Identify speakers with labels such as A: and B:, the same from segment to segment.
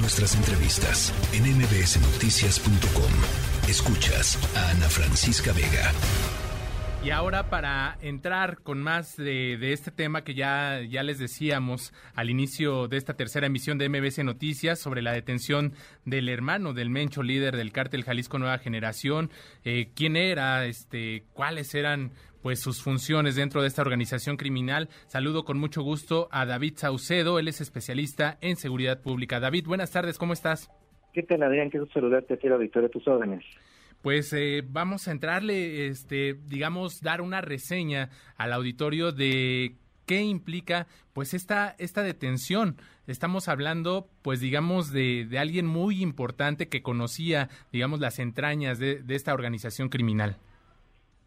A: Nuestras entrevistas en mbsnoticias.com. Escuchas a Ana Francisca Vega.
B: Y ahora para entrar con más de, este tema que ya, ya les decíamos al inicio de esta tercera emisión de MBC Noticias sobre la detención del hermano del Mencho, líder del cártel Jalisco Nueva Generación, eh, quién era, este, cuáles eran pues sus funciones dentro de esta organización criminal. Saludo con mucho gusto a David Saucedo, él es especialista en seguridad pública. David, buenas tardes, ¿cómo estás?
C: ¿Qué tal, Adrián? Quiero saludarte aquí a la auditoría de tus órdenes
B: pues eh, vamos a entrarle, este, digamos, dar una reseña al auditorio de qué implica pues esta, esta detención. Estamos hablando, pues digamos, de, de alguien muy importante que conocía, digamos, las entrañas de, de, esta organización criminal.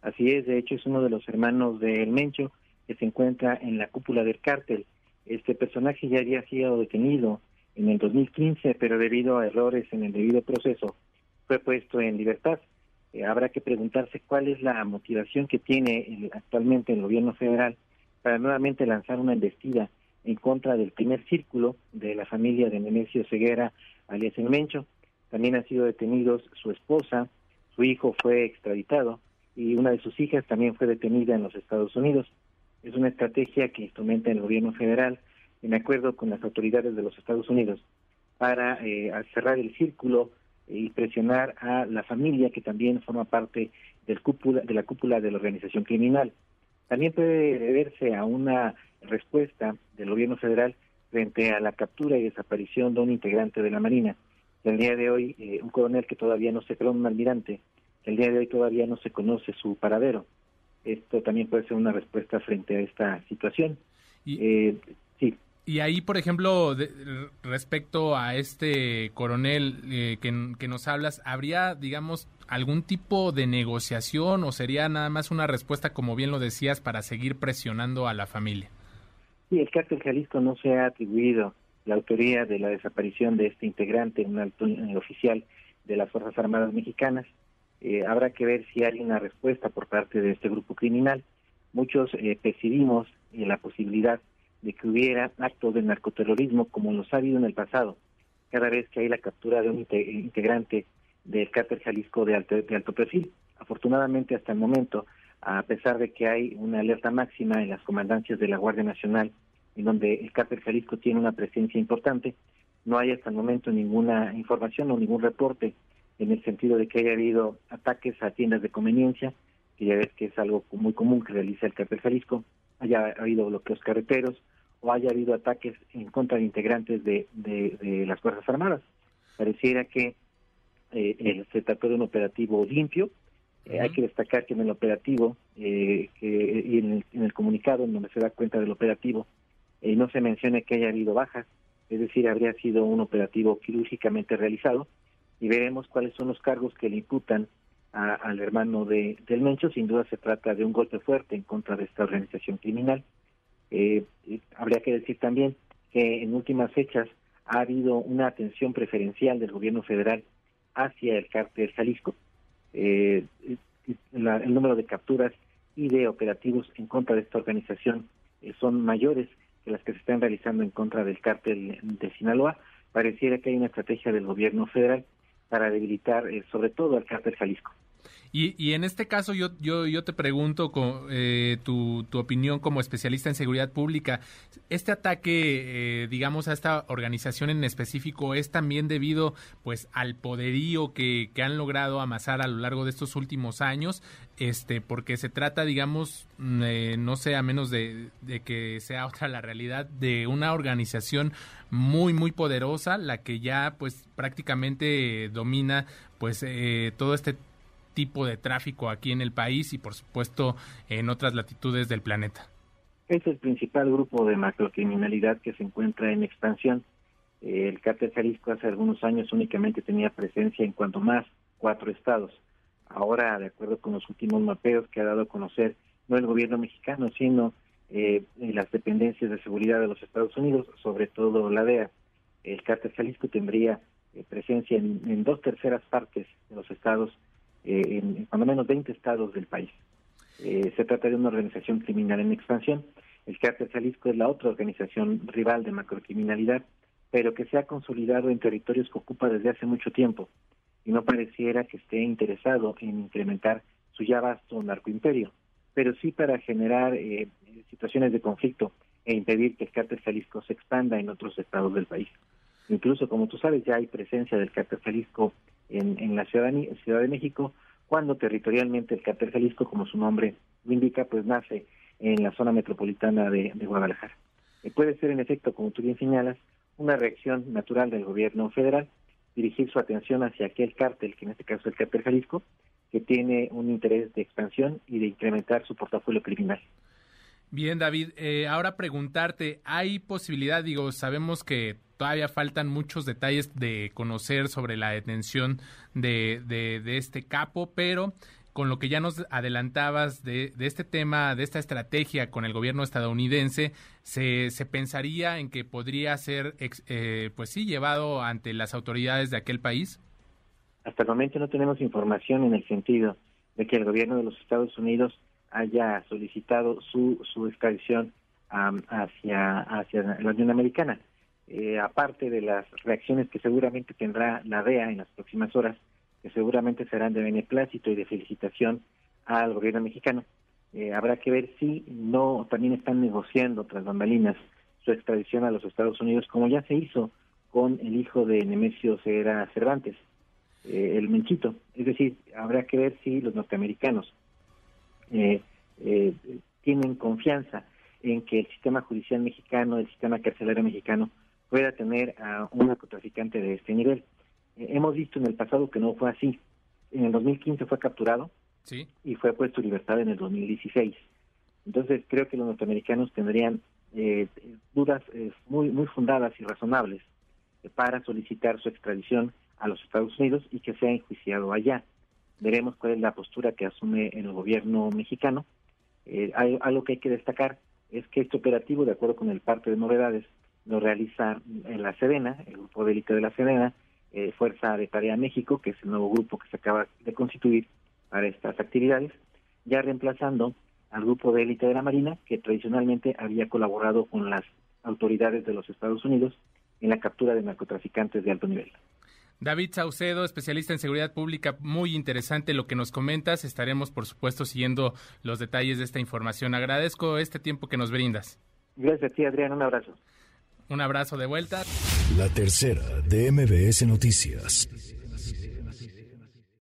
C: Así es, de hecho es uno de los hermanos del Mencho que se encuentra en la cúpula del cártel. Este personaje ya había sido detenido en el 2015, pero debido a errores en el debido proceso, fue puesto en libertad. Eh, habrá que preguntarse cuál es la motivación que tiene actualmente el gobierno federal para nuevamente lanzar una embestida en contra del primer círculo de la familia de Nemesio Ceguera, alias El Mencho. También han sido detenidos su esposa, su hijo fue extraditado y una de sus hijas también fue detenida en los Estados Unidos. Es una estrategia que instrumenta el gobierno federal en acuerdo con las autoridades de los Estados Unidos para eh, cerrar el círculo y presionar a la familia que también forma parte del cúpula, de la cúpula de la organización criminal. También puede deberse a una respuesta del gobierno federal frente a la captura y desaparición de un integrante de la Marina. El día de hoy, eh, un coronel que todavía no se creó un almirante, el día de hoy todavía no se conoce su paradero. Esto también puede ser una respuesta frente a esta situación.
B: Y, eh, sí. Y ahí, por ejemplo, respecto a este coronel eh, que, que, nos hablas, ¿habría, digamos, algún tipo de negociación o sería nada más una respuesta, como bien lo decías, para seguir presionando a la familia?
C: Sí, el cártel Jalisco no se ha atribuido la autoría de la desaparición de este integrante, un alto oficial de las Fuerzas Armadas Mexicanas. Eh, habrá que ver si hay una respuesta por parte de este grupo criminal. Muchos eh, percibimos eh, la posibilidad de que hubiera actos de narcoterrorismo como los ha habido en el pasado, cada vez que hay la captura de un integrante del cártel Jalisco de alto, de alto perfil. Afortunadamente, hasta el momento, a pesar de que hay una alerta máxima en las comandancias de la Guardia Nacional, en donde el cártel Jalisco tiene una presencia importante, no hay hasta el momento ninguna información o ningún reporte en el sentido de que haya habido ataques a tiendas de conveniencia, que ya ves que es algo muy común que realiza el cártel Jalisco, haya habido bloqueos carreteros, o haya habido ataques en contra de integrantes de, de, las Fuerzas Armadas. Pareciera que eh, se trató de un operativo limpio. Eh, hay que destacar que en el operativo eh, que, y en el, comunicado en donde se da cuenta del operativo no se menciona que haya habido bajas, es decir, habría sido un operativo quirúrgicamente realizado y veremos cuáles son los cargos que le imputan al hermano de, del Mencho. Sin duda se trata de un golpe fuerte en contra de esta organización criminal. Eh, habría que decir también que en últimas fechas ha habido una atención preferencial del gobierno federal hacia el cártel Jalisco. Eh, el número de capturas y de operativos en contra de esta organización eh, son mayores que las que se están realizando en contra del cártel de Sinaloa. Pareciera que hay una estrategia del gobierno federal para debilitar eh, sobre todo al cártel Jalisco.
B: Y, y, en este caso yo, yo, yo te pregunto con, eh, tu, tu, opinión como especialista en seguridad pública. ¿Este ataque, eh, digamos, a esta organización en específico es también debido pues al poderío que, que, han logrado amasar a lo largo de estos últimos años? Este, porque se trata, digamos, mm, eh, no sé, a menos de, de que sea otra la realidad, de una organización muy, muy poderosa, la que ya pues prácticamente domina pues eh, todo este tipo de tráfico aquí en el país y por supuesto en otras latitudes del planeta?
C: Es el principal grupo de macrocriminalidad que se encuentra en expansión. El cártel Jalisco hace algunos años únicamente tenía presencia en cuanto más cuatro estados. Ahora, de acuerdo con los últimos mapeos que ha dado a conocer no el gobierno mexicano, sino eh, las dependencias de seguridad de los Estados Unidos, sobre todo la DEA, el cártel Jalisco tendría eh, presencia en, dos terceras partes de los estados eh, en cuando menos 20 estados del país. Eh, se trata de una organización criminal en expansión. El Cártel Jalisco es la otra organización rival de macrocriminalidad pero que se ha consolidado en territorios que ocupa desde hace mucho tiempo y no pareciera que esté interesado en incrementar su ya vasto narcoimperio, pero sí para generar eh, situaciones de conflicto e impedir que el cártel Jalisco se expanda en otros estados del país. Incluso, como tú sabes, ya hay presencia del cártel Jalisco en, la Ciudad de, México, cuando territorialmente el cártel Jalisco, como su nombre lo indica, pues nace en la zona metropolitana de, Guadalajara. Eh, puede ser, en efecto, como tú bien señalas, una reacción natural del gobierno federal dirigir su atención hacia aquel cártel, que en este caso es el cártel Jalisco, que tiene un interés de expansión y de incrementar su portafolio criminal.
B: Bien, David, eh, ahora preguntarte, ¿hay posibilidad, digo, sabemos que todavía faltan muchos detalles de conocer sobre la detención de, este capo, pero con lo que ya nos adelantabas de, este tema, de esta estrategia con el gobierno estadounidense, se, se pensaría en que podría ser, eh, pues sí, llevado ante las autoridades de aquel país?
C: Hasta el momento no tenemos información en el sentido de que el gobierno de los Estados Unidos haya solicitado su, su extradición hacia, hacia la Unión Americana. Eh, aparte de las reacciones que seguramente tendrá la DEA en las próximas horas, que seguramente serán de beneplácito y de felicitación al gobierno mexicano. Eh, habrá que ver si no también están negociando tras bambalinas su extradición a los Estados Unidos, como ya se hizo con el hijo de Nemesio Ceguera Cervantes, eh, el Menchito. Es decir, habrá que ver si los norteamericanos eh, tienen confianza en que el sistema judicial mexicano, el sistema carcelario mexicano, pueda tener a un narcotraficante de este nivel. Eh, hemos visto en el pasado que no fue así. En el 2015 fue capturado y fue puesto en libertad en el 2016. Entonces creo que los norteamericanos tendrían eh, dudas eh, muy muy fundadas y razonables para solicitar su extradición a los Estados Unidos y que sea enjuiciado allá. Veremos cuál es la postura que asume el gobierno mexicano. Hay, algo que hay que destacar es que este operativo, de acuerdo con el parte de novedades, lo realiza en la Sedena, el grupo de élite de la Sedena, eh, Fuerza de Tarea México, que es el nuevo grupo que se acaba de constituir para estas actividades, ya reemplazando al grupo de élite de la Marina, que tradicionalmente había colaborado con las autoridades de los Estados Unidos en la captura de narcotraficantes de alto nivel.
B: David Saucedo, especialista en seguridad pública, muy interesante lo que nos comentas. Estaremos, por supuesto, siguiendo los detalles de esta información. Agradezco este tiempo que nos brindas.
C: Gracias a ti, Adrián. Un abrazo.
B: Un abrazo de vuelta.
A: La tercera de MBS Noticias.